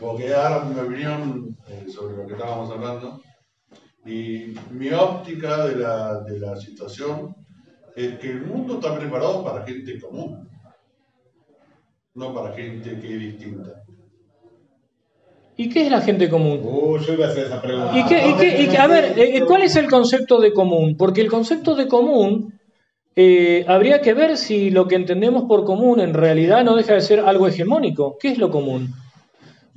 porque ahora mi opinión eh, sobre lo que estábamos hablando y mi óptica de la, de la situación es que el mundo está preparado para gente común, no para gente que es distinta. ¿Y qué es la gente común? Uh, yo iba a hacer esa pregunta. ¿Y qué, y qué- y qué- a ver, eh, ¿cuál es el concepto de común? Porque el concepto de común eh, habría que ver si lo que entendemos por común en realidad no deja de ser algo hegemónico. ¿Qué es lo común?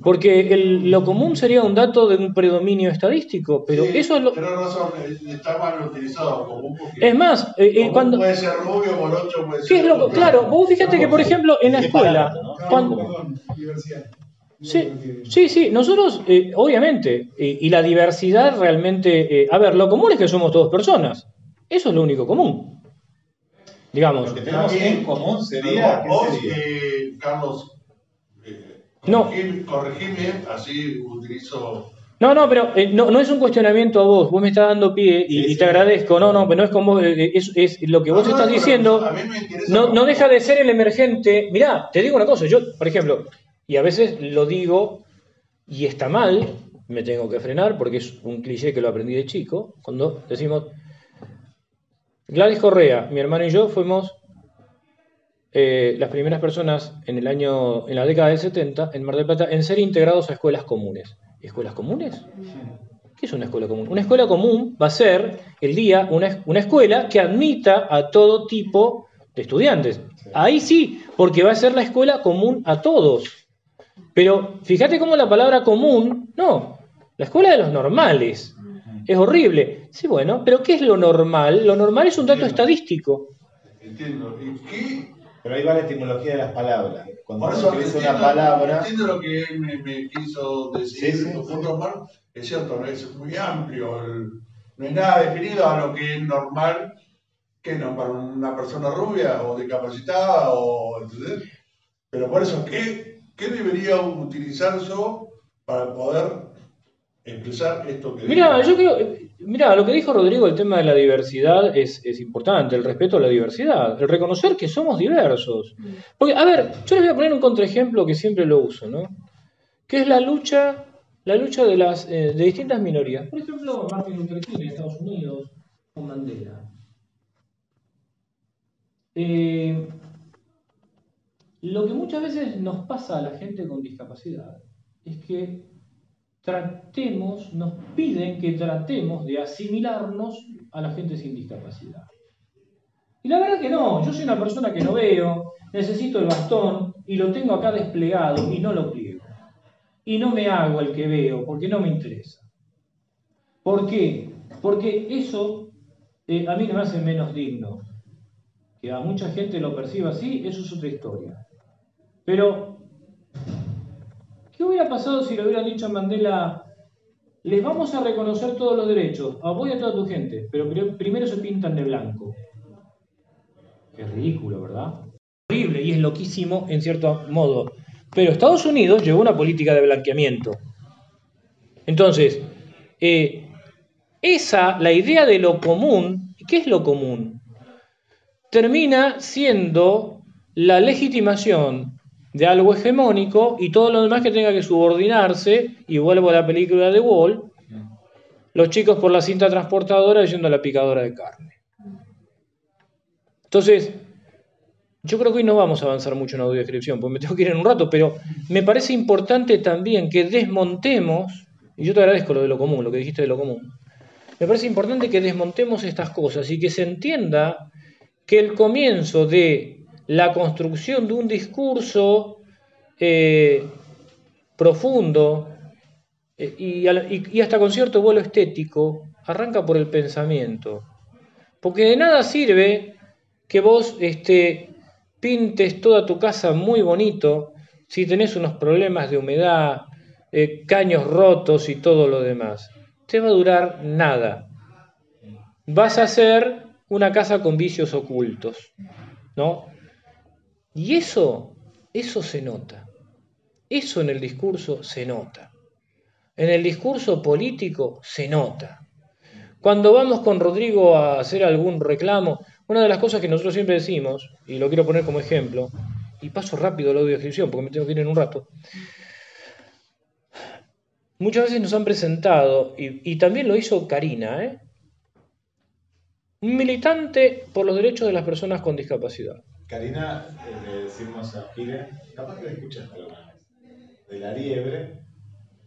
Porque el- lo común sería un dato de un predominio estadístico, pero Sí, eso es lo... Tenés razón, eh, está mal utilizado común porque Es más, eh, eh, común cuando... puede ser rubio, morocho, puede ser. ¿Qué es lo Claro, vos fíjate que, por ejemplo, en la ¿Qué escuela... no? cuando- Perdón, diversidad. Sí, sí, sí, nosotros, eh, obviamente, eh, y la diversidad realmente, eh, a ver, lo común es que somos todos personas, eso es lo único común, digamos. Lo que tenemos en común sería. Vos, ¿qué sería? eh, Carlos, No. corregime, corregime, así utilizo. No, no, pero eh, no, no es un cuestionamiento a vos, vos me estás dando pie y, Sí, y sí. te agradezco, no, no, pero no es como, eh, es, es lo que vos No, estás no, diciendo, a mí me interesa no, no deja de ser el emergente. Mirá, te digo una cosa, yo, por ejemplo, y a veces lo digo y está mal, me tengo que frenar porque es un cliché que lo aprendí de chico, cuando decimos, Gladys Correa, mi hermano y yo fuimos eh, las primeras personas en el año, en la década del 70, en Mar del Plata, en ser integrados a escuelas comunes. ¿Escuelas comunes? ¿Qué es una escuela común? Una escuela común va a ser el día una, una escuela que admita a todo tipo de estudiantes. Ahí sí, porque va a ser la escuela común a todos. Pero fíjate cómo la palabra común, no, la escuela de los normales. Es horrible. Sí, bueno, pero ¿qué es lo normal? Lo normal es un dato estadístico. Entiendo. ¿Y qué? Pero ahí va la etimología de las palabras. Cuando Por eso utiliza entiendo, una palabra. entiendo lo que él me, me quiso decir. Sí, sí, punto Omar, es cierto, no es muy amplio. el- no hay nada definido a lo que es normal, que no para una persona rubia o discapacitada o ¿entendés? Pero por eso, ¿qué, qué debería utilizar yo para poder expresar esto que Mira, digo? yo creo, mira, lo que dijo Rodrigo, el tema de la diversidad es, es importante, el respeto a la diversidad, el reconocer que somos diversos. Porque, a ver, yo les voy a poner un contraejemplo que siempre lo uso, ¿no? Que es la lucha, la lucha de las eh, de distintas minorías. Por ejemplo, Martin Luther King en Estados Unidos con Mandela. Eh, lo que muchas veces nos pasa a la gente con discapacidad es que tratemos, nos piden que tratemos de asimilarnos a la gente sin discapacidad. Y la verdad que no, yo soy una persona que no veo, necesito el bastón y lo tengo acá desplegado y no lo pliego. Y no me hago el que veo porque no me interesa. ¿Por qué? Porque eso eh, a mí me hace menos digno. Que a mucha gente lo perciba así, eso es otra historia. Pero ¿Qué hubiera pasado si le hubieran dicho a Mandela, les vamos a reconocer todos los derechos, a vos y a toda tu gente, pero pri- primero se pintan de blanco? Es ridículo, ¿verdad? Horrible y es loquísimo en cierto modo. Pero Estados Unidos llevó una política de blanqueamiento. Entonces, eh, esa, la idea de lo común, ¿qué es lo común? Termina siendo la legitimación de algo hegemónico y todo lo demás que tenga que subordinarse, y vuelvo a la película de Wall, los chicos por la cinta transportadora yendo a la picadora de carne. Entonces, yo creo que hoy no vamos a avanzar mucho en audiodescripción, porque me tengo que ir en un rato, pero me parece importante también que desmontemos, y yo te agradezco lo de lo común, lo que dijiste de lo común, me parece importante que desmontemos estas cosas y que se entienda que el comienzo de la construcción de un discurso eh, profundo eh, y, hasta con cierto vuelo estético arranca por el pensamiento. Porque de nada sirve que vos este, pintes toda tu casa muy bonito si tenés unos problemas de humedad, eh, caños rotos y todo lo demás. Te va a durar nada. Vas a hacer una casa con vicios ocultos, ¿no? Y eso, eso se nota. Eso en el discurso se nota. En el discurso político se nota. Cuando vamos con Rodrigo a hacer algún reclamo, una de las cosas que nosotros siempre decimos, y lo quiero poner como ejemplo, y paso rápido la audiodescripción porque me tengo que ir en un rato, muchas veces nos han presentado, y, y también lo hizo Karina, ¿eh? un militante por los derechos de las personas con discapacidad. Karina, eh, le decimos a Gile, capaz que la escuchaste alguna vez, de La Liebre,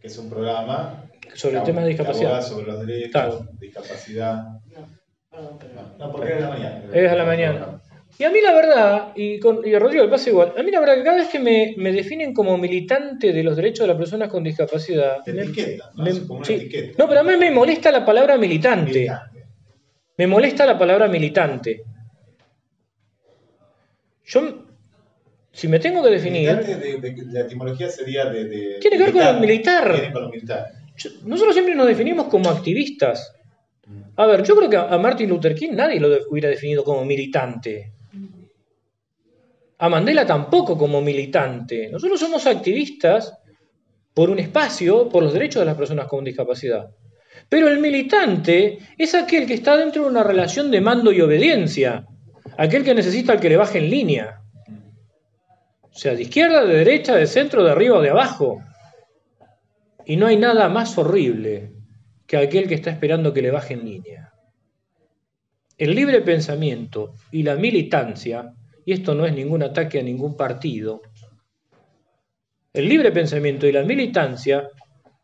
que es un programa Sobre el tema de discapacidad. sobre los derechos, Claro. discapacidad. No, no, porque es a la mañana. Es a la mañana. Y a mí la verdad, y, con, y a Rodrigo le pasa igual, a mí la verdad que cada vez que me, me definen como militante de los derechos de las personas con discapacidad, Te me- etiquetan, ¿no? me- Es como una sí. etiqueta. no, pero a mí me molesta la palabra militante. Militante. Me molesta la palabra militante. Yo, si me tengo que definir, de, de- de la etimología sería de. Tiene que ver con lo militar. Tiene con lo militar. yo- nosotros siempre nos definimos como activistas. A ver, yo creo que a Martin Luther King nadie lo hubiera definido como militante. A Mandela tampoco como militante. Nosotros somos activistas por un espacio, por los derechos de las personas con discapacidad. Pero el militante es aquel que está dentro de una relación de mando y obediencia. Aquel que necesita al que le baje en línea. O sea, de izquierda, de derecha, de centro, de arriba o de abajo. Y no hay nada más horrible que aquel que está esperando que le baje en línea. El libre pensamiento y la militancia, y esto no es ningún ataque a ningún partido, el libre pensamiento y la militancia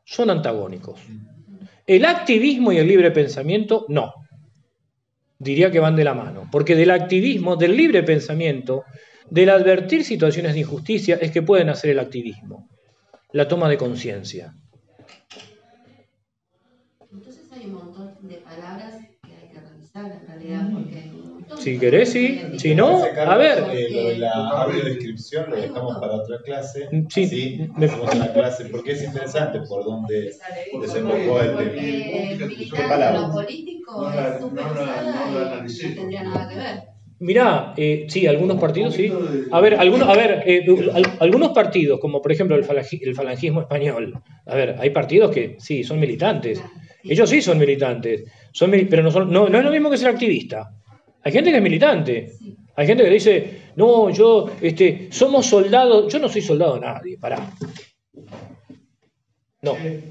son antagónicos. El activismo y el libre pensamiento no. Diría que van de la mano, porque del activismo, del libre pensamiento, del advertir situaciones de injusticia es que pueden hacer el activismo, la toma de conciencia. Entonces hay un montón de palabras que hay que revisar en realidad, porque Si querés, sí. Si no, a ver. Eh, lo de la audiodescripción lo dejamos para otra clase. Sí, Sí, me- hacemos una clase porque es interesante por dónde desembocó el tema. ¿Qué lo político No la- es súper no no no tendría nada que ver. Mirá, eh, sí, algunos partidos sí. A ver, algunos, a ver, eh, al- algunos partidos, como por ejemplo el, falangi- el falangismo español, a ver, hay partidos que sí, son militantes. Ellos sí son militantes, son pero no, son, no, no es lo mismo que ser activista. Hay gente que es militante. Hay gente que dice, no, yo, este, somos soldados. Yo no soy soldado de nadie, pará. No. Eh,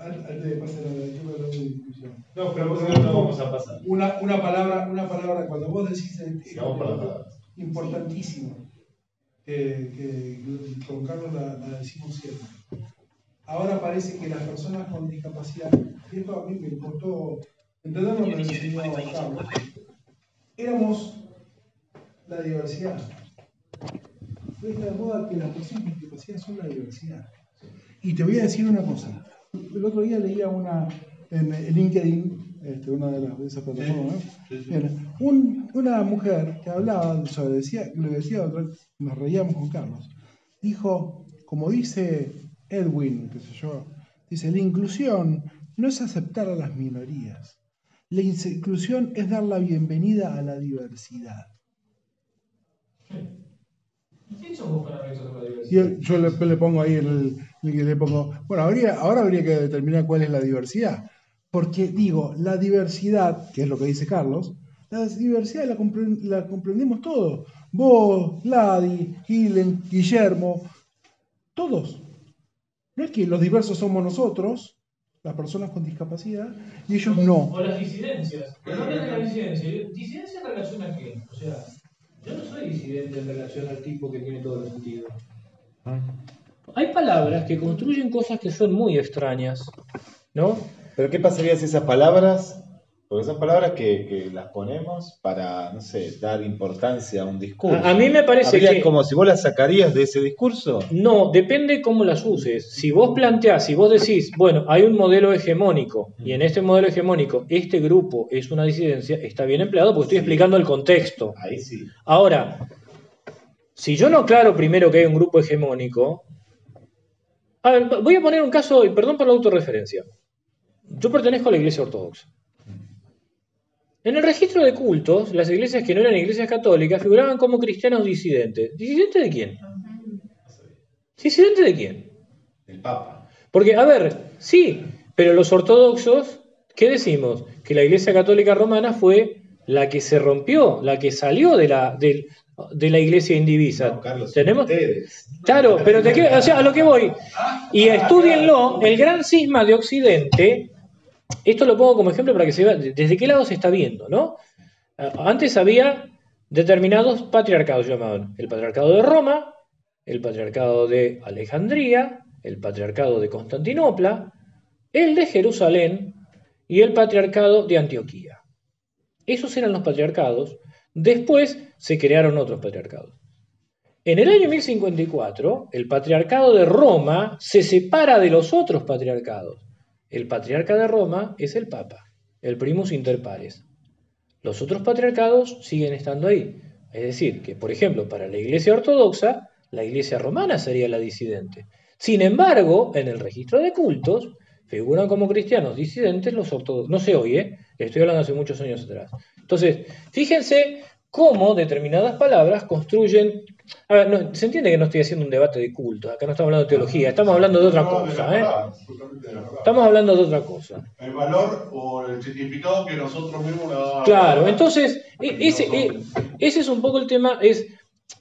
Antes de pasar a la discusión. No, pero por no vamos a pasar. Una, una palabra, una palabra, cuando vos decís importantísimo, que, que con Carlos la, la decimos siempre. Ahora parece que las personas con discapacidad, y esto a mí me costó entenderlo, me lo enseñó Carlos, éramos la diversidad. Hoy está de moda que las personas con discapacidad son la diversidad. Y te voy a decir una cosa. El otro día leía una en, LinkedIn, este, una de, las, de esas plataformas, ¿no? Sí, sí. Bien, un- una mujer que hablaba sobre, decía, lo que decía otra, nos reíamos con Carlos, dijo, como dice Edwin, qué sé yo, dice, la inclusión no es aceptar a las minorías, la inclusión es dar la bienvenida a la diversidad. Y yo, yo le, le pongo ahí el, el- le pongo, bueno, habría, ahora habría que determinar cuál es la diversidad. Porque digo, la diversidad, que es lo que dice Carlos, la diversidad la, compre- la comprendemos todos. Vos, Ladi, Gilen, Guillermo, todos. No es que los diversos somos nosotros, las personas con discapacidad, y ellos no. O las disidencias. Pero no la disidencia. ¿Disidencia en relación a qué? O sea, yo no soy disidente en relación al tipo que tiene todo el sentido. Hay palabras que construyen cosas que son muy extrañas, ¿no? Pero ¿qué pasaría si esas palabras, porque son palabras que, que las ponemos para, no sé, dar importancia a un discurso? A, a mí me parece Habría que... como si vos las sacarías de ese discurso. No, depende cómo las uses. Si vos planteás, si vos decís, bueno, hay un modelo hegemónico y en este modelo hegemónico este grupo es una disidencia, está bien empleado porque estoy explicando el contexto. Ahí sí. Ahora, si yo no aclaro primero que hay un grupo hegemónico, a ver, voy a poner un caso, perdón por la autorreferencia. Yo pertenezco a la iglesia ortodoxa. En el registro de cultos, las iglesias que no eran iglesias católicas figuraban como cristianos disidentes. ¿Disidentes de quién? ¿Disidentes de quién? El Papa. Porque, a ver, sí, pero los ortodoxos, ¿qué decimos? Que la Iglesia Católica Romana fue la que se rompió, la que salió de la, del- de la iglesia indivisa. No, Carlos, Tenemos, ustedes. Claro, pero te quiero- o sea, a lo que voy. Y estudienlo, el gran cisma de Occidente, esto lo pongo como ejemplo para que se vea desde qué lado se está viendo, ¿no? Ah, Antes había determinados patriarcados llamaban el patriarcado de Roma, el patriarcado de Alejandría, el patriarcado de Constantinopla, el de Jerusalén y el patriarcado de Antioquía. Esos eran los patriarcados. Después se crearon otros patriarcados. En el año 1054, el patriarcado de Roma se separa de los otros patriarcados. El patriarca de Roma es el Papa, el primus inter pares. Los otros patriarcados siguen estando ahí. Es decir, que por ejemplo, para la Iglesia ortodoxa, la Iglesia romana sería la disidente. Sin embargo, en el registro de cultos, figuran como cristianos disidentes los ortodoxos. No se oye, estoy hablando hace muchos años atrás. Entonces, fíjense cómo determinadas palabras construyen. A ver, no, se entiende que no estoy haciendo un debate de culto, acá no estamos hablando de teología, estamos hablando de otra cosa, ¿eh? Estamos hablando de otra cosa. El valor o el significado que nosotros mismos le damos Claro, entonces, e- ese, e- ese es un poco el tema, es,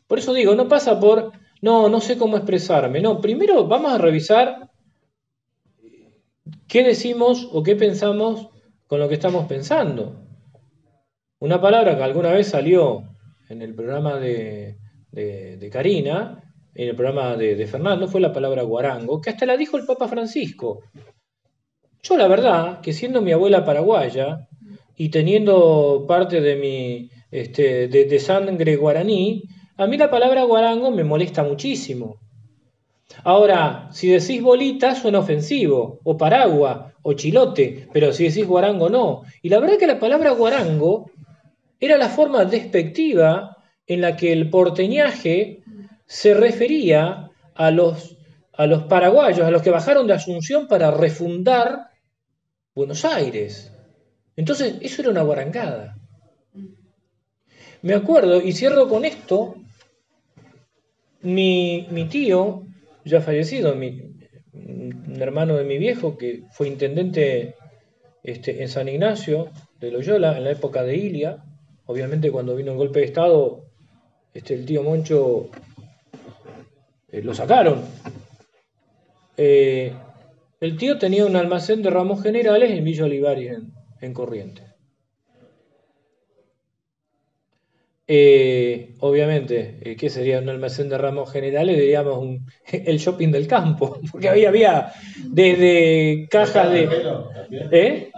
por eso digo, no pasa por, no, no sé cómo expresarme, no, primero vamos a revisar qué decimos o qué pensamos con lo que estamos pensando. Una palabra que alguna vez salió en el programa de, de- Karina, en el programa de, Fernando, fue la palabra guarango, que hasta la dijo el Papa Francisco. Yo la verdad, que siendo mi abuela paraguaya, y teniendo parte de mi este, de, sangre guaraní, a mí la palabra guarango me molesta muchísimo. Ahora, si decís bolita suena ofensivo, o paragua, o chilote, pero si decís guarango no. Y la verdad que la palabra guarango era la forma despectiva en la que el porteñaje se refería a los, a los paraguayos, a los que bajaron de Asunción para refundar Buenos Aires. Entonces, eso era una guarangada. Me acuerdo, y cierro con esto, mi, mi tío, ya fallecido, un hermano de mi viejo, que fue intendente este, en San Ignacio de Loyola, en la época de Ilia, obviamente cuando vino el golpe de Estado, este, el tío Moncho eh, lo sacaron. Eh, el tío tenía un almacén de ramos generales en Villa Olivares, en, en Corrientes. Eh, obviamente, eh, ¿qué sería un almacén de ramos generales? Diríamos un- el shopping del campo, porque había, había desde cajas de... ¿Eh?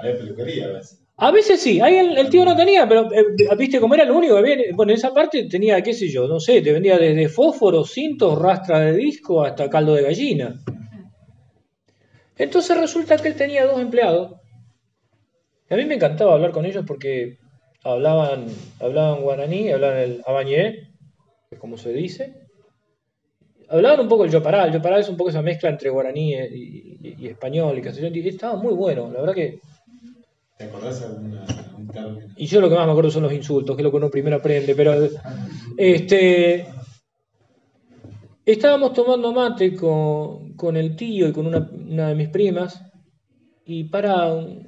A veces. Sí, ahí el, tío no tenía, pero eh, viste como era lo único que había. Bueno, en esa parte tenía, qué sé yo, no sé, te vendía desde fósforos, cintos, rastra de disco hasta caldo de gallina. Entonces resulta que él tenía dos empleados. Y a mí me encantaba hablar con ellos porque hablaban, hablaban guaraní, hablaban el abañé, que es como se dice. Hablaban un poco el yopará, el yopará es un poco esa mezcla entre guaraní y, y- y español y castellano, y estaba muy bueno, la verdad que ¿Te acordás alguna, algún término? y yo lo que más me acuerdo son los insultos, que es lo que uno primero aprende, pero este estábamos tomando mate con, con el tío y con una, de mis primas, y para un,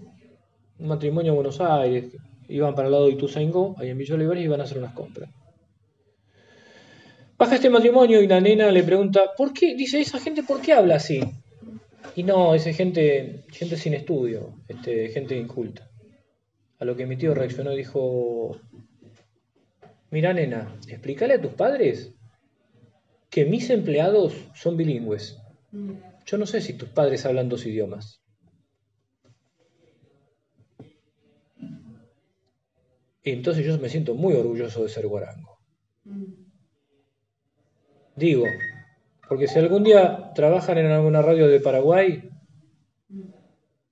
matrimonio en Buenos Aires, iban para el lado de Ituzaingó, ahí en Villa y iban a hacer unas compras. Baja este matrimonio y la nena le pregunta, ¿por qué? Dice, esa gente, ¿por qué habla así? Y no, es gente, gente sin estudio, este, gente inculta. A lo que mi tío reaccionó y dijo, mira nena, explícale a tus padres que mis empleados son bilingües. Yo no sé si tus padres hablan dos idiomas. Y entonces yo me siento muy orgulloso de ser guarango. Mm. Digo, porque si algún día trabajan en alguna radio de Paraguay,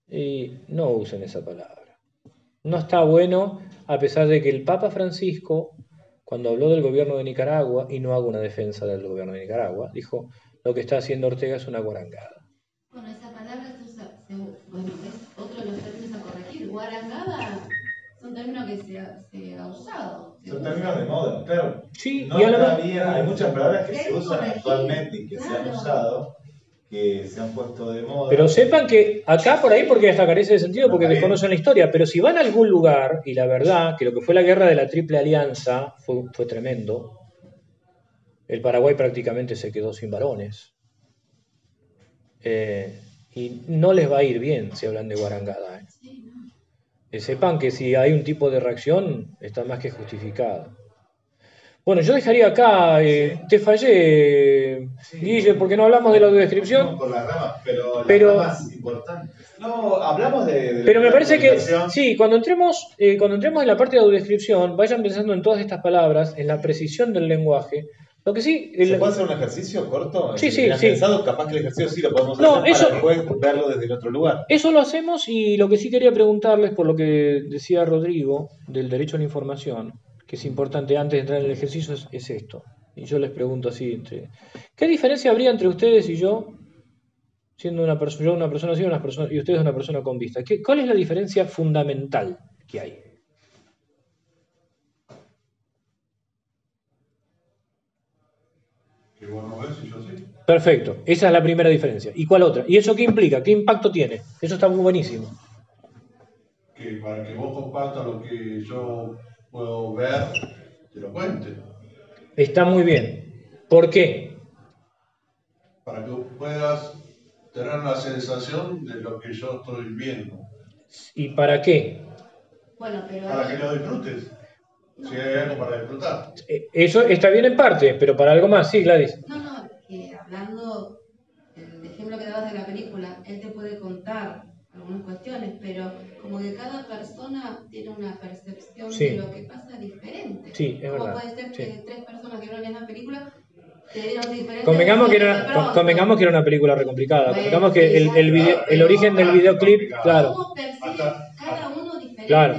y no usen esa palabra. No está bueno, a pesar de que el Papa Francisco, cuando habló del gobierno de Nicaragua, y no hago una defensa del gobierno de Nicaragua, dijo, lo que está haciendo Ortega es una guarangada. Bueno, esa palabra se usa, se- bueno, es otro de los términos a corregir. Guarangada es un término que se ha, se ha usado. se Son usa. términos de moda, claro. Sí, No y a la está vez- bien, hay muchas palabras que se usan corregir, actualmente y que se han usado, que se han puesto de moda. Pero sepan que acá por ahí, porque hasta carece de sentido, porque desconocen la historia, pero si van a algún lugar, y la verdad que lo que fue la guerra de la Triple Alianza fue, fue tremendo, El Paraguay prácticamente se quedó sin varones. Eh, y no les va a ir bien si hablan de guarangada. ¿eh? Sí, no. Que sepan que si hay un tipo de reacción, está más que justificada. Bueno, yo dejaría acá, eh, te fallé, Guille, porque no hablamos de la audiodescripción. Por las ramas, pero las Pero- ramas importantes. No, hablamos de. de Pero me la parece que, sí, cuando entremos, eh, cuando entremos en la parte de audiodescripción, vayan pensando en todas estas palabras, en la precisión del lenguaje. Lo que sí, el- ¿Se puede hacer un ejercicio corto? Sí, Si sí, sí. pensado, capaz que el ejercicio sí lo podemos No, hacer eso- para después verlo desde el otro lugar. Eso lo hacemos y lo que sí quería preguntarles, por lo que decía Rodrigo, del derecho a la información, que es importante antes de entrar en el ejercicio, es, es esto. Y yo les pregunto así, entre, ¿qué diferencia habría entre ustedes y yo, siendo una persona, yo una persona así una persona, y ustedes una persona con vista? ¿Qué, ¿Cuál es la diferencia fundamental que hay? Que vos no ves y yo sí. Perfecto, esa es la primera diferencia. ¿Y cuál otra? ¿Y eso qué implica? ¿Qué impacto tiene? Eso está muy buenísimo. Que para que vos compartas lo que yo puedo ver, te lo cuente. Está muy bien. ¿Por qué? Para que puedas tener la sensación de lo que yo estoy viendo. ¿Y para qué? Bueno, pero Para que lo disfrutes. Si hay algo para disfrutar. Eh, Eso está bien en parte, pero para algo más, sí, Gladys. No, no, que hablando del ejemplo que dabas de la película, él te puede contar algunas cuestiones, pero como que cada persona tiene una percepción Sí. de lo que pasa diferente. Sí, es ¿Cómo verdad, puede ser sí. que tres personas que vieron esa película te dieron diferentes Convengamos que, era, convengamos que era una película recomplicada. Bueno, Convengamos que el, el, video- el origen del videoclip, claro. ¿Cómo percibe Hasta- cada uno diferentes Claro.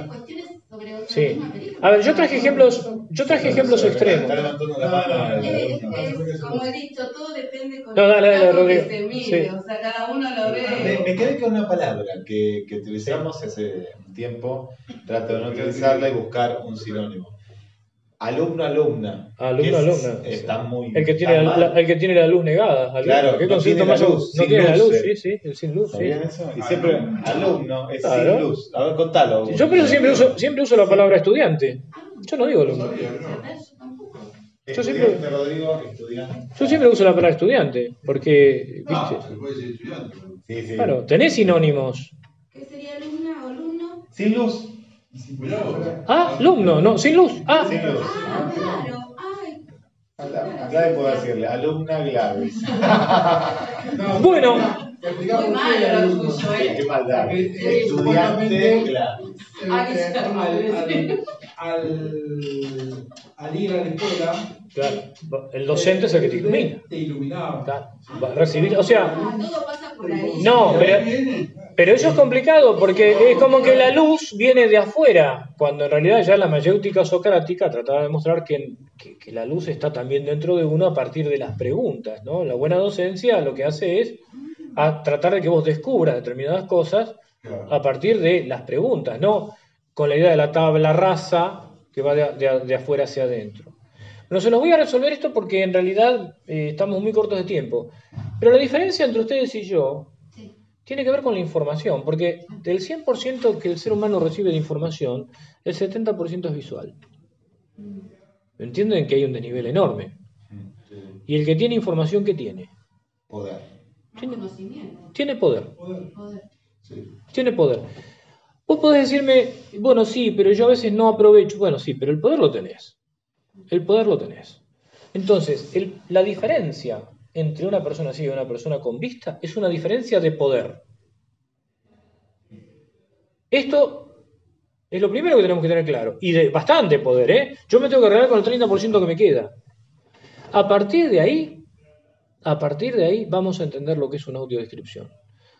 Sí. A ver, yo traje ejemplos, yo traje ejemplos Está extremos. levantando la mano. Es, es, como he dicho, todo depende con No, dale, dale, el Rodrigo. que se mire, Sí. o sea, cada uno lo Me, ve. me quedé con una palabra que, que utilizamos hace un tiempo, trato de no utilizarla y buscar un sinónimo. Alumno, alumna. Alumno, que es- alumna. Está muy. El que tiene la, la- el que tiene la luz negada. alumno. Claro, ¿Qué no concepto más luz, No sin tiene la luz, luz, eh. sí, sí, el sin luz, sí. Y siempre alumno es Claro. sin luz. A ver, contalo. Yo por eso siempre uso, siempre uso la palabra estudiante. Yo no digo No alumno. yo tampoco. yo siempre- Estudiante, Rodrigo. Yo siempre uso la palabra estudiante, porque, No, viste, se puede decir estudiante. Sí, sí. claro, tenés sinónimos. ¿Qué sería alumna o alumno? Sin luz. Ah, alumno, no, sin luz. Ah, Sin luz. Ah, claro. Ay, A a Gladys puedo decirle, alumna Gladys. No, Bueno. Muy malo qué lo tuyo, ¿eh? qué maldad. Eh, Estudiante Gladys. eh, eh, al, al, al, al ir a la escuela, claro, el docente es el que te ilumina. Te iluminaba. Claro, va a recibir, o sea, Ah, todo pasa por ahí. No, pero- eso es complicado porque es como que la luz viene de afuera, cuando en realidad ya la mayéutica socrática trataba de demostrar que, que- que la luz está también dentro de uno a partir de las preguntas, ¿no? La buena docencia lo que hace es a tratar de que vos descubras determinadas cosas a partir de las preguntas, no con la idea de la tabla rasa que va de, de- de afuera hacia adentro. No se los voy a resolver esto porque en realidad eh, estamos muy cortos de tiempo. Pero la diferencia entre ustedes y yo Sí. tiene que ver con la información, porque del 100% que el ser humano recibe de información, el 70% es visual. ¿Entienden que hay un desnivel enorme? Y el que tiene información, ¿qué tiene? Poder. Más conocimiento. Tiene poder. Poder. Poder. Sí. Tiene poder. Vos podés decirme, bueno, sí, pero yo a veces no aprovecho. Bueno, sí, pero el poder lo tenés. El poder lo tenés. Entonces, la diferencia entre una persona ciega y una persona con vista es una diferencia de poder. Esto es lo primero que tenemos que tener claro. Y de bastante poder, ¿eh? Yo me tengo que arreglar con el 30% que me queda. A partir de ahí, a partir de ahí vamos a entender lo que es una audiodescripción.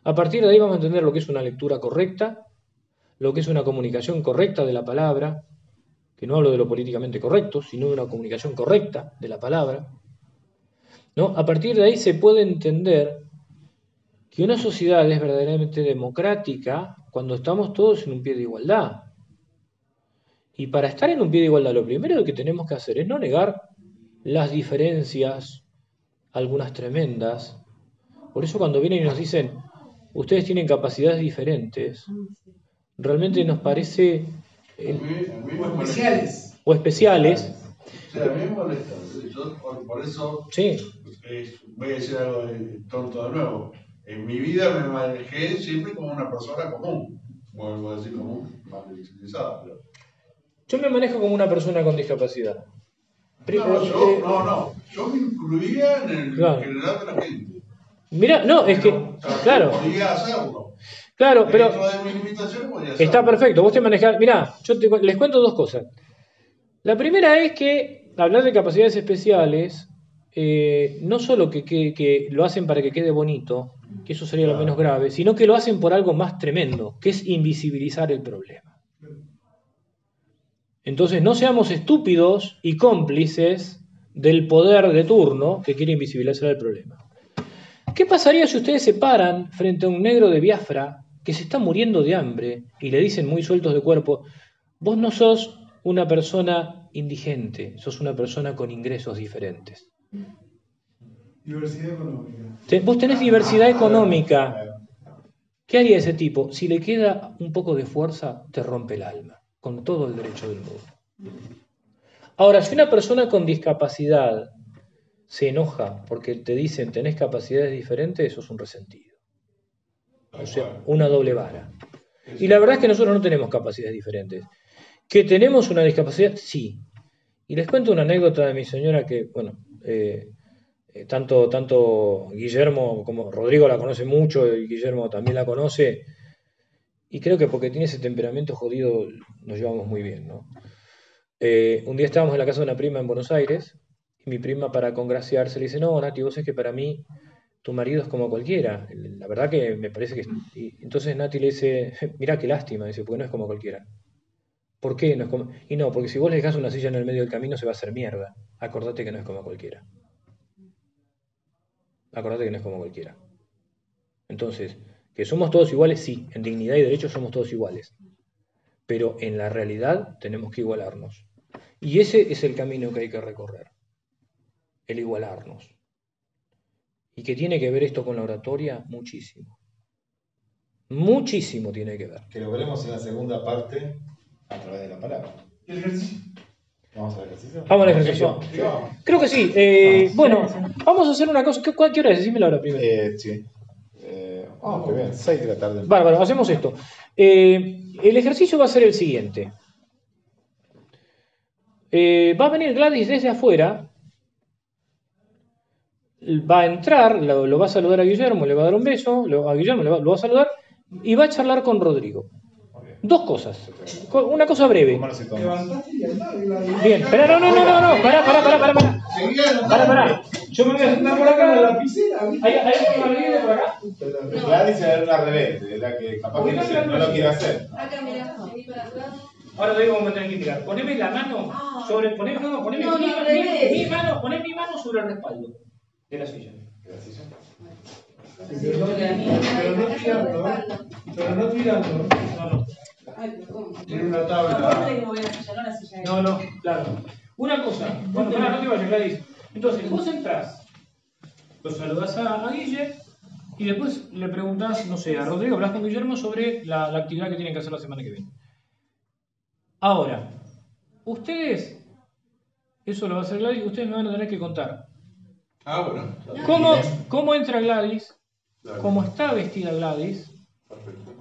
A partir de ahí vamos a entender lo que es una lectura correcta, lo que es una comunicación correcta de la palabra, que no hablo de lo políticamente correcto, sino de una comunicación correcta de la palabra. ¿no? A partir de ahí se puede entender que una sociedad es verdaderamente democrática cuando estamos todos en un pie de igualdad. Y para estar en un pie de igualdad, lo primero que tenemos que hacer es no negar las diferencias, algunas tremendas. Por eso cuando vienen y nos dicen, ustedes tienen capacidades diferentes, realmente nos parece, O especiales. o especiales, O sea, a mí me molesta. Yo por, por eso Sí, eh, voy a decir algo de tonto de nuevo. En mi vida me manejé siempre como una persona común. Vuelvo a decir común, mal utilizada, pero. yo me manejo como una persona con discapacidad. Pri- No, eh, yo, eh, no, no. Yo me incluía en el Claro. general de la gente. Mirá, no, es que, Pero, o sea, claro, Podía hacerlo. Claro, pero está perfecto. Vos te manejás. Mirá, yo te les cuento dos cosas. La primera es que hablar de capacidades especiales, eh, no solo que, que- que lo hacen para que quede bonito, que eso sería lo menos grave, sino que lo hacen por algo más tremendo, que es invisibilizar el problema. Entonces, no seamos estúpidos y cómplices del poder de turno que quiere invisibilizar el problema. ¿Qué pasaría si ustedes se paran frente a un negro de Biafra que se está muriendo de hambre y le dicen muy sueltos de cuerpo, vos no sos una persona indigente, sos una persona con ingresos diferentes. Diversidad económica. Vos tenés diversidad económica. ¿Qué haría ese tipo? Si le queda un poco de fuerza, te rompe el alma, con todo el derecho del mundo. Ahora, si una persona con discapacidad se enoja porque te dicen tenés capacidades diferentes, eso es un resentido. O sea, una doble vara. Y la verdad es que nosotros no tenemos capacidades diferentes. ¿Que tenemos una discapacidad? Sí. Y les cuento una anécdota de mi señora que, bueno, eh, eh, tanto, tanto Guillermo como Rodrigo la conoce mucho y Guillermo también la conoce. Y creo que porque tiene ese temperamento jodido nos llevamos muy bien, ¿no? Eh, un día estábamos en la casa de una prima en Buenos Aires y mi prima para congraciarse le dice, no, Nati, vos es que para mí tu marido es como cualquiera. La verdad que me parece que... entonces Nati le dice, mirá qué lástima, dice, porque no es como cualquiera. ¿Por qué no es como...? Y no, porque si vos le dejás una silla en el medio del camino se va a hacer mierda. Acordate que no es como cualquiera. Acordate que no es como cualquiera. Entonces, que somos todos iguales, sí, en dignidad y derechos somos todos iguales. Pero en la realidad tenemos que igualarnos. Y ese es el camino que hay que recorrer. El igualarnos. ¿Y qué tiene que ver esto con la oratoria? Muchísimo. Muchísimo tiene que ver. Que lo veremos en la segunda parte a través de la palabra. El ejercicio. Vamos al ejercicio. Vamos al ejercicio. Creo que sí. Eh, bueno, vamos a hacer una cosa. ¿Qué, hora es? Decime la hora primero. Eh, sí. Eh, oh, qué bien. 6 de la tarde. Bárbaro, hacemos esto. Eh, el ejercicio va a ser el siguiente. Eh, va a venir Gladys desde afuera, va a entrar, lo, lo va a saludar a Guillermo, le va a dar un beso, lo- a Guillermo le va- lo va a saludar y va a charlar con Rodrigo. Dos cosas. Co- Una cosa breve. Bien, espera, no, no, no, no, no, pará, pará, pará, pará, pará. Pará, pará. Yo me voy a sentar por la acá. lapicera, ¿viste? ¿Hay, hay alguien que viene por acá? Gladys era una rebelde, la que capaz que no, lo quiere hacer. Acá, mirá, vení para atrás. Ahora te digo cómo tenés que tirar. Poneme la mano sobre. Poneme, no, poneme mi mano, poné mi mano sobre el respaldo de la silla. Pero no, pero no tirando, ¿eh? pero no tirando. ¿eh? No, no. Tiene una tabla. No, no, claro. Una cosa, bueno, pará, no te vayas, Gladys. Entonces, vos entrás, lo saludás a, a Guille y después le preguntás, no sé, a Rodrigo, hablas con Guillermo sobre la, la actividad que tienen que hacer la semana que viene. Ahora, ustedes, eso lo va a hacer Gladys, ustedes me van a tener que contar. Ah, bueno. ¿Cómo, cómo entra Gladys? Dale. ¿Cómo está vestida Gladys? Perfecto.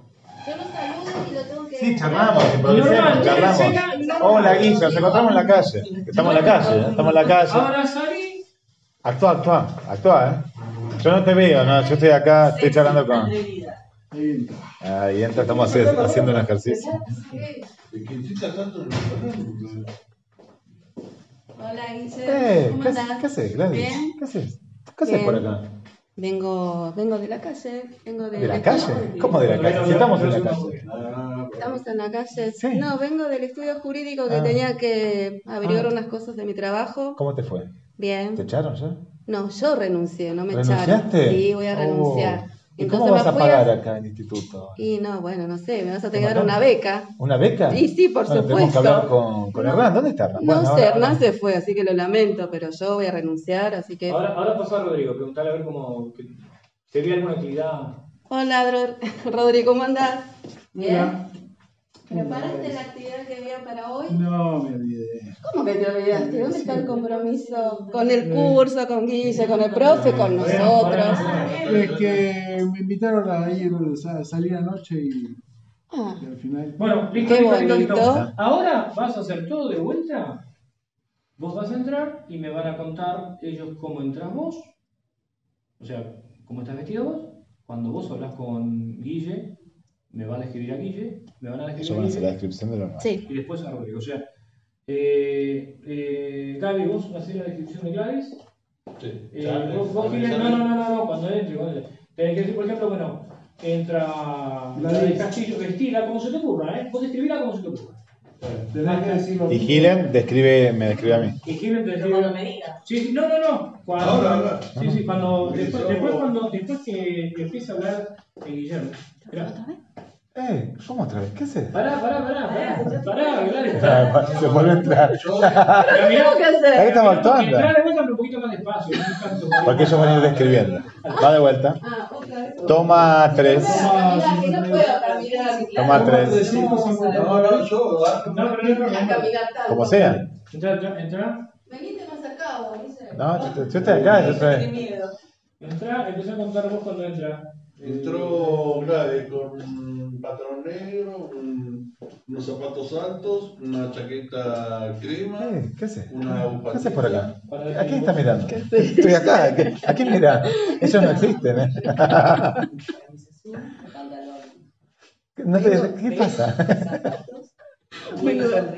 Yo lo saludo y lo tengo que. Sí, charlamos, improvisemos, charlamos. Hola Guilla, nos encontramos en la calle. Estamos en la calle, ¿eh? estamos en la calle. Ahora salí. Actúa, actúa, actúa, ¿eh? Yo no te veo, no, yo estoy acá, estoy charlando con... Ahí entra, estamos haciendo un ejercicio. ¿De qué insista tanto en el canal? Hola, Guille. Eh, ¿Cómo ¿qué, andás? haces- ¿qué haces, Gladys? Bien. ¿Qué haces? ¿Qué haces por acá? Vengo, vengo de la calle. Vengo de, ¿De la calle? ¿Cómo de la calle? Si estamos en la calle. Estamos en la calle. Sí. No, vengo del estudio jurídico que Ah. tenía que averiguar Ah. unas cosas de mi trabajo. ¿Cómo te fue? ¿Te Bien. echaron ya? No, yo renuncié, no me ¿Renunciaste? echaron. Sí, voy a Oh. renunciar. ¿Y Entonces cómo vas me a pagar acá en el instituto? Y no, bueno, no sé, me vas a ¿Te tener que dar mandaron? una beca. ¿Una beca? Sí, sí, por Bueno, Tenemos que supuesto. hablar con, con No. Hernán. ¿Dónde está Hernán? No Bueno, sé, ahora- Hernán se fue, así que lo lamento, pero yo voy a renunciar, así que... Ahora, ahora pasa a Rodrigo, preguntarle a ver cómo. que- ¿Se ve alguna actividad? Hola, Rodrigo, ¿cómo andás? Bien. ¿Preparaste la actividad que había para hoy? No, me olvidé. ¿Cómo que te olvidaste? ¿Dónde está el compromiso? Con el curso, con Guille, con el profe, con nosotros. Es que me invitaron a ir a salir anoche y, Ah, y al final. Bueno, listo, Qué listo, listo, listo. bonito. Ahora vas a hacer todo de vuelta. Vos vas a entrar y me van a contar ellos cómo entras vos. O sea, cómo estás vestido vos. Cuando vos hablas con Guille, me van a escribir a Guille, me van a Eso escribir van a a ser la Guille descripción de sí. y después a Rodrigo. O sea, eh, eh, Gaby, vos haces la descripción de Gladys. Sí. Eh, vos, vos, Guille, no, no, no, no, no, cuando entre, cuando entre. Tenés que decir, por ejemplo, bueno, entra la de Castillo vestida como se te ocurra, ¿eh? Vos escribirla como se te ocurra. Tenés que decirlo. Y Gilen describe, me describe a mí. Escriben te Pero cuando me digas. Sí, sí, no, no, no. Cuando, Ahora, ahora. Sí, sí, cuando, después, después, cuando, después que empiece a hablar eh, Guillermo. Esperá. Eh, ¿cómo otra vez? ¿Qué haces? Pará, pará, pará, pará, pará. Se vuelve a entrar. Ahí estamos actuando. Entrá de vuelta pero un poquito más despacio. Porque ellos van a ir describiendo. Va de vuelta. Ah. Toma tres. Caminar, que no puedo caminar. Toma tres. no, no, yo, ah, No, pero no, no, A no. caminar tanto. Como sea. Entrá, Venite más acá. No, yo, estoy acá. Entrá, empezá a contar vos cuando entra. Entró Gladys con un patrón negro, un- unos zapatos altos, una chaqueta crema, Eh, ¿Qué haces? una ¿Qué haces por acá? ¿A quién estás mirando? Estoy acá. ¿A quién- ¿A quién mira? Ellos no existen, ¿eh? No te- ¿Qué pasa?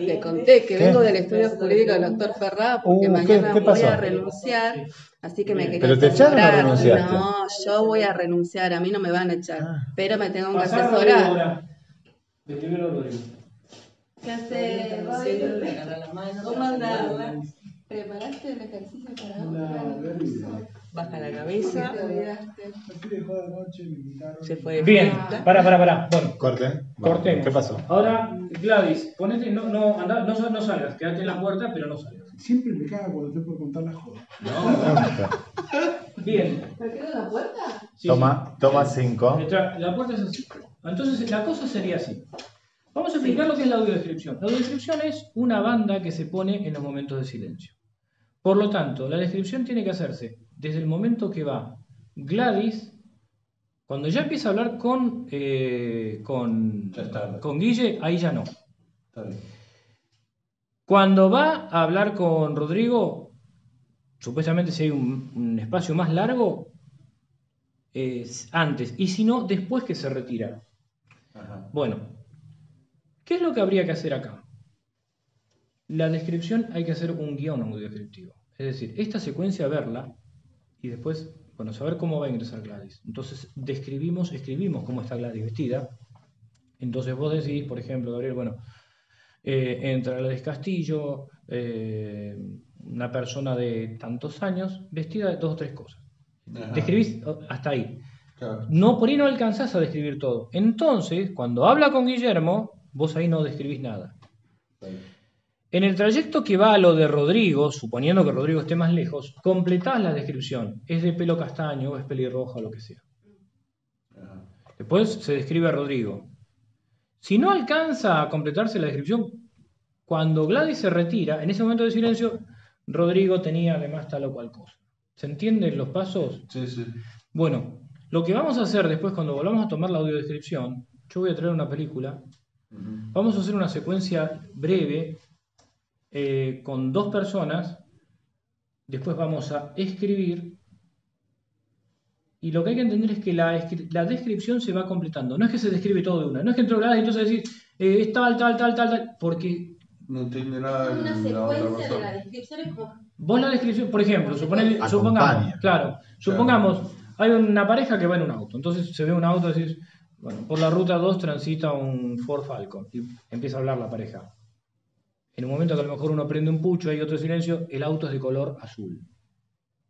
Te conté que ¿Qué? vengo del estudio jurídico del doctor Ferrá porque Uh, mañana ¿qué- qué voy a renunciar, así que me quería ¿Pero te echaron o renunciaste? No, yo voy a renunciar, a mí no me van a echar, Ah. pero me tengo que asesorar. ¿Qué hace, Rodrigo? ¿Cómo ¿Cómo andás? ¿Preparaste el ejercicio para hoy? Baja la ¿Qué cabeza. Se fue. Bien, pará, pará, pará. Bueno. Vamos. cortemos. ¿Qué pasó? Ahora, Gladys, ponete, no, no, andá, no, no salgas, quédate en la puerta, pero no salgas. Siempre me caga cuando estoy por contar las jodas. Bien. ¿Me quedo en la puerta? sí, Toma, toma cinco. La puerta es así. Entonces, la cosa sería así. Vamos a explicar lo que es la audiodescripción. La audiodescripción es una banda que se pone en los momentos de silencio. Por lo tanto, la descripción tiene que hacerse desde el momento que va Gladys, cuando ya empieza a hablar con, eh, con, con Guille, ahí ya no. Está bien. Cuando va a hablar con Rodrigo, supuestamente si hay un, un espacio más largo, es antes. Y si no, después que se retira. Ajá. Bueno, ¿qué es lo que habría que hacer acá? La descripción hay que hacer un guion audiodescriptivo. Es decir, esta secuencia verla y después, bueno, saber cómo va a ingresar Gladys. Entonces, describimos, escribimos cómo está Gladys vestida. Entonces vos decís, por ejemplo, Gabriel, bueno, eh, entra Gladys Castillo, eh, una persona de tantos años, vestida de dos o tres cosas. Ajá. Describís oh, hasta ahí. Claro. No, por ahí no alcanzás a describir todo. Entonces, cuando habla con Guillermo, vos ahí no describís nada. En el trayecto que va a lo de Rodrigo, suponiendo que Rodrigo esté más lejos, completás la descripción. Es de pelo castaño, es pelirroja, lo que sea. Ajá. Después se describe a Rodrigo. Si no alcanza a completarse la descripción, cuando Gladys se retira, en ese momento de silencio, Rodrigo tenía además tal o cual cosa. ¿Se entienden los pasos? Sí, sí. Bueno, lo que vamos a hacer después cuando volvamos a tomar la audiodescripción, yo voy a traer una película, vamos a hacer una secuencia breve eh, con dos personas, después vamos a escribir y lo que hay que entender es que la, la descripción se va completando, no es que se describe todo de una, no es que entró y entonces decís, eh, es tal, tal, tal, tal, tal, porque No entiende nada Una secuencia de la descripción es como Vos la descripción, por ejemplo, supongamos, claro, supongamos, hay una pareja que va en un auto, entonces se ve un auto y decís, bueno, por la ruta 2 transita un Ford Falcon y empieza a hablar la pareja. En un momento que a lo mejor uno prende un pucho y hay otro silencio, el auto es de color azul.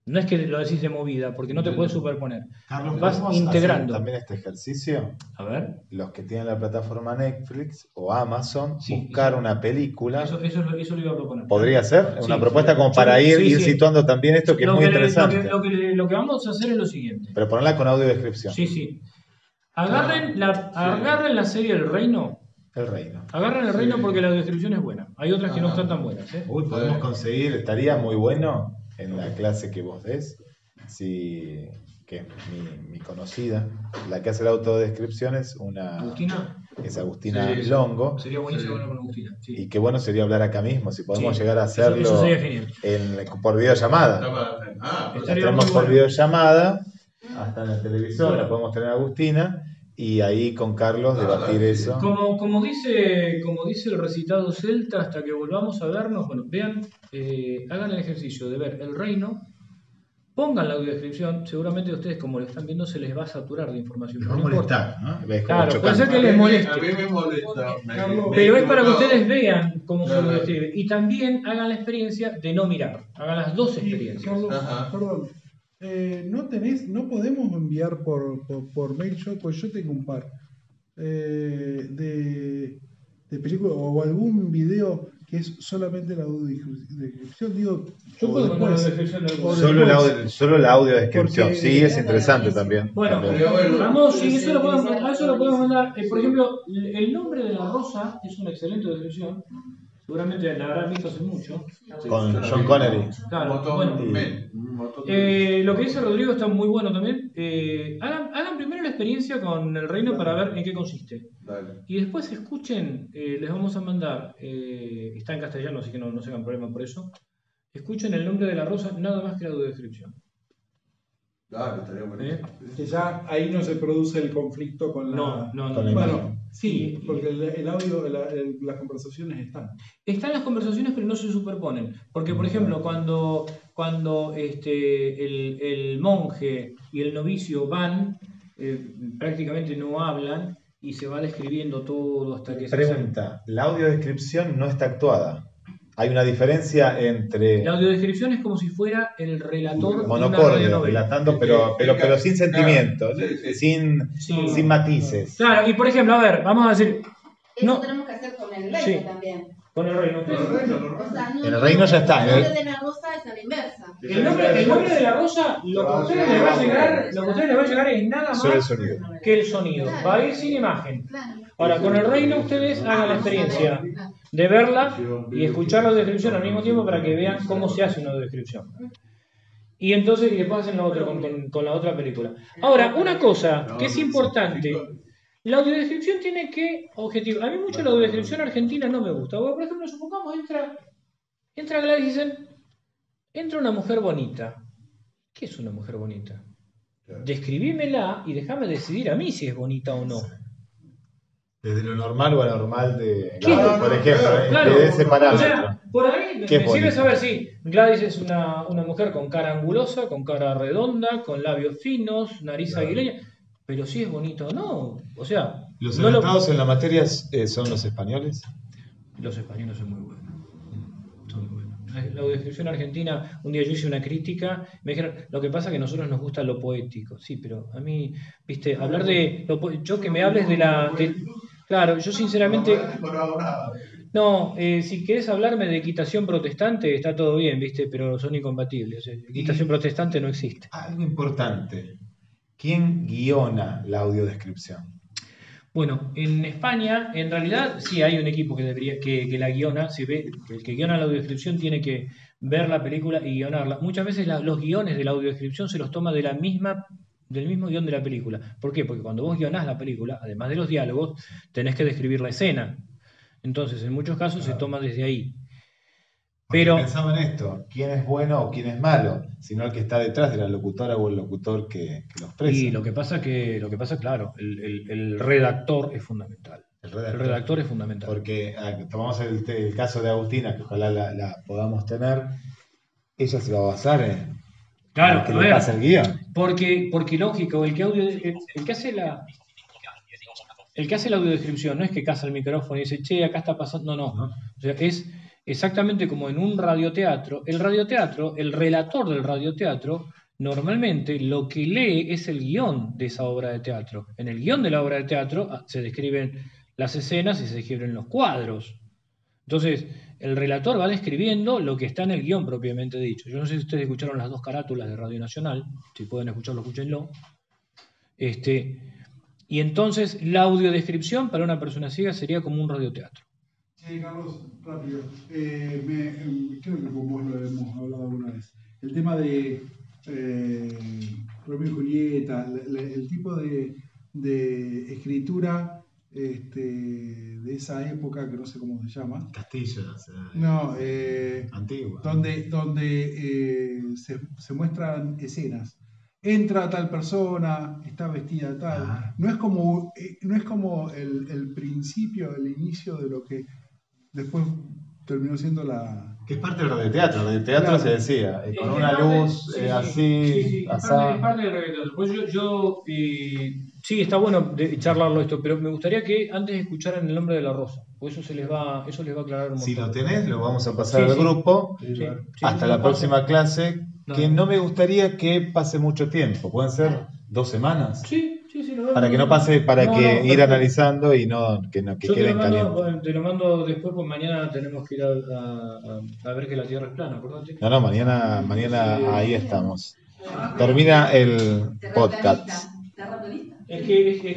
No es que lo decís de movida, porque no te puedes superponer. Carlos, Vas ¿podemos integrando. también este ejercicio? A ver, Los que tienen la plataforma Netflix o Amazon, Sí, buscar eso- una película. eso, eso, es lo- eso lo iba a proponer. ¿Podría ser? Sí, Una propuesta sí. como para ir, situando también esto que es muy que le- lo que- interesante. Lo que, lo que vamos a hacer es lo siguiente. Pero ponerla con audio descripción. Sí, sí. Agarren la, agarren la serie El Reino. El reino. Agarran el reino porque la descripción es buena. Hay otras que no están tan buenas. ¿eh? Uy, podemos conseguir, estaría muy bueno en la clase que vos des, si, que es mi, mi conocida, la que hace la autodescripción es una, Agustina. es Agustina Sí, sí. Longo, Sería buenísimo hablar con Agustina. sí. y qué bueno sería hablar acá mismo, si podemos Sí. llegar a Eso- hacerlo Eso, sería genial. en, por videollamada. Ah, La Estaría tenemos por bueno. videollamada, hasta en el televisor, Bueno. la podemos tener a Agustina, y ahí con Carlos Ah, debatir eso. Como, como, dice, como dice el recitado celta, hasta que volvamos a vernos, bueno, vean, eh, hagan el ejercicio de ver el reino, pongan la audiodescripción, seguramente a ustedes como lo están viendo se les va a saturar de información. Va a pero no importa. molestar, ¿no? Claro, puede ser que les moleste. A mí me molesta. me- Carlos, me Pero es para que ustedes vean cómo se lo describe. Y también hagan la experiencia de no mirar. Hagan las dos experiencias. Carlos, Ajá. perdón, eh, no tenés, no podemos enviar por, por, por mail, yo, pues yo tengo un par eh, de, de películas o algún video que es solamente la audiodescripción, digo, Yo puedo mandar la descripción del o Solo la, audio- solo la audiodescripción, Porque- sí, es interesante también. Bueno, también. Pero bueno, vamos, sí, eso lo podemos, a eso lo podemos mandar. Eh, por ejemplo, el nombre de la rosa es una excelente descripción. Seguramente la habrán visto hace mucho. Con John Connery. Claro, bueno. Eh, lo que dice Rodrigo está muy bueno también. Eh, hagan, hagan primero la experiencia con el reino para ver en qué consiste. Dale. Y después escuchen, eh, les vamos a mandar, eh, está en castellano, así que no, no se hagan problema por eso. Escuchen el nombre de la rosa, nada más que la audiodescripción. Dale, estaría buenísimo. Que ya ahí no se produce el conflicto con la. No, no, no. Bueno, sí, porque el, el audio, la- el- las conversaciones están. Están las conversaciones, pero no se superponen. Porque, por ejemplo, cuando, cuando este, el, el monje y el novicio van, eh, prácticamente no hablan y se va describiendo todo hasta que se Pregunta, la audiodescripción no está actuada. Hay una diferencia entre La audiodescripción es como si fuera el relator monocordio, relatando, pero, pero, pero sin sentimiento, Sí, sí. sin, Sí. sin matices. Claro, y por ejemplo, a ver, vamos a decir, Eso No. tenemos que hacer con el reino Sí. también. con el reino. Pero el reino, O sea, no, En el reino ya está, El el- nombre de la rosa es a la inversa. El nombre, el nombre de la rosa, lo que a ustedes les va a llegar, lo que a ustedes les va a llegar es nada el más sonido. que el sonido. Va a ir sin imagen. Claro. Ahora, con el reino ustedes hagan la experiencia de verla y escuchar la descripción al mismo tiempo para que vean cómo se hace una descripción. Y entonces, y después hacen la otra con, con- con la otra película. Ahora, una cosa que es importante, la audiodescripción tiene que objetivo. A mí mucho la audiodescripción argentina no me gusta. Por ejemplo, supongamos entra, entra Gladys y dicen, entra una mujer bonita. ¿Qué es una mujer bonita? Describímela y déjame decidir a mí si es bonita o no. Desde lo normal o anormal de ¿Qué? por ejemplo, eh, Claro. de ese O parámetro. sea, por ahí me, sirve saber si Gladys es una, una mujer con cara angulosa, con cara redonda, con labios finos, nariz Claro. aguileña, pero si es bonito o no. O sea, Los no lo- en la materia eh, son los españoles. los españoles son muy buenos. Son muy buenos. La la audiodescripción argentina, un día yo hice una crítica, me dijeron, lo que pasa es que a nosotros nos gusta lo poético. Sí, pero a mí, viste, hablar de, lo po- yo que me hables de la... de- claro, yo sinceramente... No eh, si querés hablarme de equitación protestante, está todo bien, ¿viste? Pero son incompatibles. Sea, equitación protestante no existe. Algo importante. ¿Quién guiona la audiodescripción? Bueno, en España, en realidad, sí hay un equipo que debería, que, que la guiona, se ve, el que guiona la audiodescripción tiene que ver la película y guionarla. Muchas veces la- los guiones de la audiodescripción se los toma de la misma, del mismo guion de la película. ¿Por qué? Porque cuando vos guionás la película, además de los diálogos, tenés que describir la escena. Entonces, en muchos casos se toma desde ahí. Porque Pero- pensaba en esto, quién es bueno o quién es malo, sino el que está detrás de la locutora o el locutor que, que lo expresa. Y lo que pasa que, lo que pasa, claro, el, el- el redactor es fundamental. el El redactor. redactor es fundamental. Porque tomamos el, caso de Agustina, que ojalá la, la podamos tener, ella se va a basar en Claro, en que a le ver, pasa el guion. Porque, porque lógico, el que audio, el, el que hace la el que hace la audiodescripción no es que casa el micrófono y dice, che, acá está pasando, no, no. ¿no? O sea, es exactamente como en un radioteatro. El radioteatro, el relator del radioteatro, normalmente lo que lee es el guion de esa obra de teatro. En el guion de la obra de teatro ah, se describen las escenas y se describen los cuadros. Entonces, el relator va describiendo lo que está en el guion propiamente dicho. Yo no sé si ustedes escucharon las dos carátulas de Radio Nacional, si pueden escucharlo, escúchenlo. Este, Y entonces la audiodescripción para una persona ciega sería como un radioteatro. Sí, Carlos, rápido. Eh, em, creo que con vos lo hemos hablado alguna vez. El tema de eh, Romeo y Julieta, el tipo de escritura este, de esa época, que no sé cómo se llama. O sea, No, eh, antigua. donde, donde eh, se, se muestran escenas. Entra tal persona, está vestida tal. Ah. No es como, eh, no es como el, el principio, el inicio de lo que después terminó siendo la. Que es parte del radioteatro. El radioteatro Claro. se decía, eh, Es con una parte- luz sí, eh, sí, así, sí, sí, es asá. parte, es parte del radioteatro. Pues yo, yo eh, sí, está bueno de charlarlo esto, pero me gustaría que antes escucharan el nombre de la rosa, porque eso se les va, eso les va a aclarar un Si lo tenés, lo vamos a pasar Sí, al sí. grupo Sí, sí, hasta la próxima clase, No. que no me gustaría que pase mucho tiempo. Pueden ser dos semanas. Sí, sí, sí, lo. Para que no pase, para No, que no, ir analizando y no que, no, que Yo te lo, queden mando, calientes. bueno, te lo mando después, porque mañana tenemos que ir a, a- a- a ver que la Tierra es plana, acordate. No, no, mañana, mañana ahí estamos. Termina el podcast. Terraplanista. Terraplanista. Es que, es que